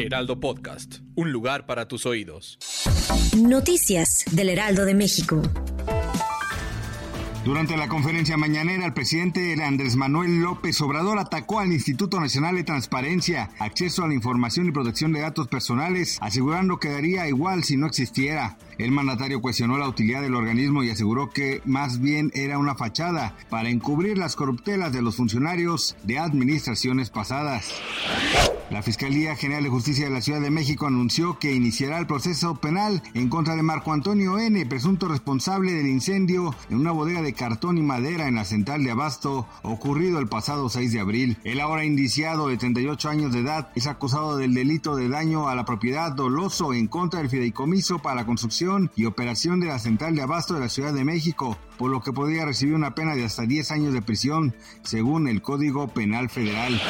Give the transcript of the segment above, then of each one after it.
Heraldo Podcast, un lugar para tus oídos. Noticias del Heraldo de México. Durante la conferencia mañanera, el presidente Andrés Manuel López Obrador atacó al Instituto Nacional de Transparencia, Acceso a la Información y Protección de Datos Personales, asegurando que daría igual si no existiera. El mandatario cuestionó la utilidad del organismo y aseguró que más bien era una fachada para encubrir las corruptelas de los funcionarios de administraciones pasadas. La Fiscalía General de Justicia de la Ciudad de México anunció que iniciará el proceso penal en contra de Marco Antonio N., presunto responsable del incendio en una bodega de cartón y madera en la central de Abasto, ocurrido el pasado 6 de abril. El ahora indiciado de 38 años de edad es acusado del delito de daño a la propiedad doloso en contra del fideicomiso para la construcción y operación de la central de Abasto de la Ciudad de México, por lo que podría recibir una pena de hasta 10 años de prisión, según el Código Penal Federal.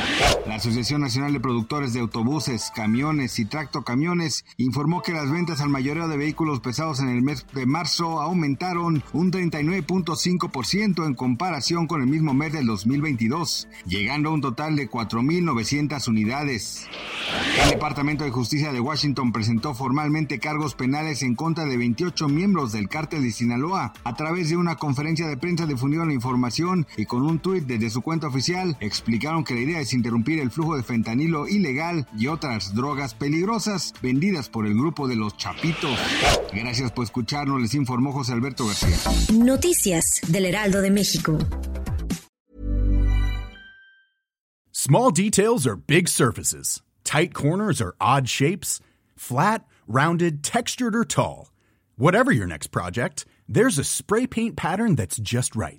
La Asociación Nacional de Productores de autobuses, camiones y tractocamiones informó que las ventas al mayoreo de vehículos pesados en el mes de marzo aumentaron un 39.5% en comparación con el mismo mes del 2022, llegando a un total de 4.900 unidades. El Departamento de Justicia de Washington presentó formalmente cargos penales en contra de 28 miembros del cártel de Sinaloa. A través de una conferencia de prensa difundieron la información y con un tuit desde su cuenta oficial explicaron que la idea es interrumpir el flujo de fentanilo y ilegal y otras drogas peligrosas vendidas por el grupo de los Chapitos. Gracias por escucharnos, les informó José Alberto García. Noticias del Heraldo de México. Small details are big surfaces. Tight corners are odd shapes. Flat, rounded, textured, or tall. Whatever your next project, there's a spray paint pattern that's just right.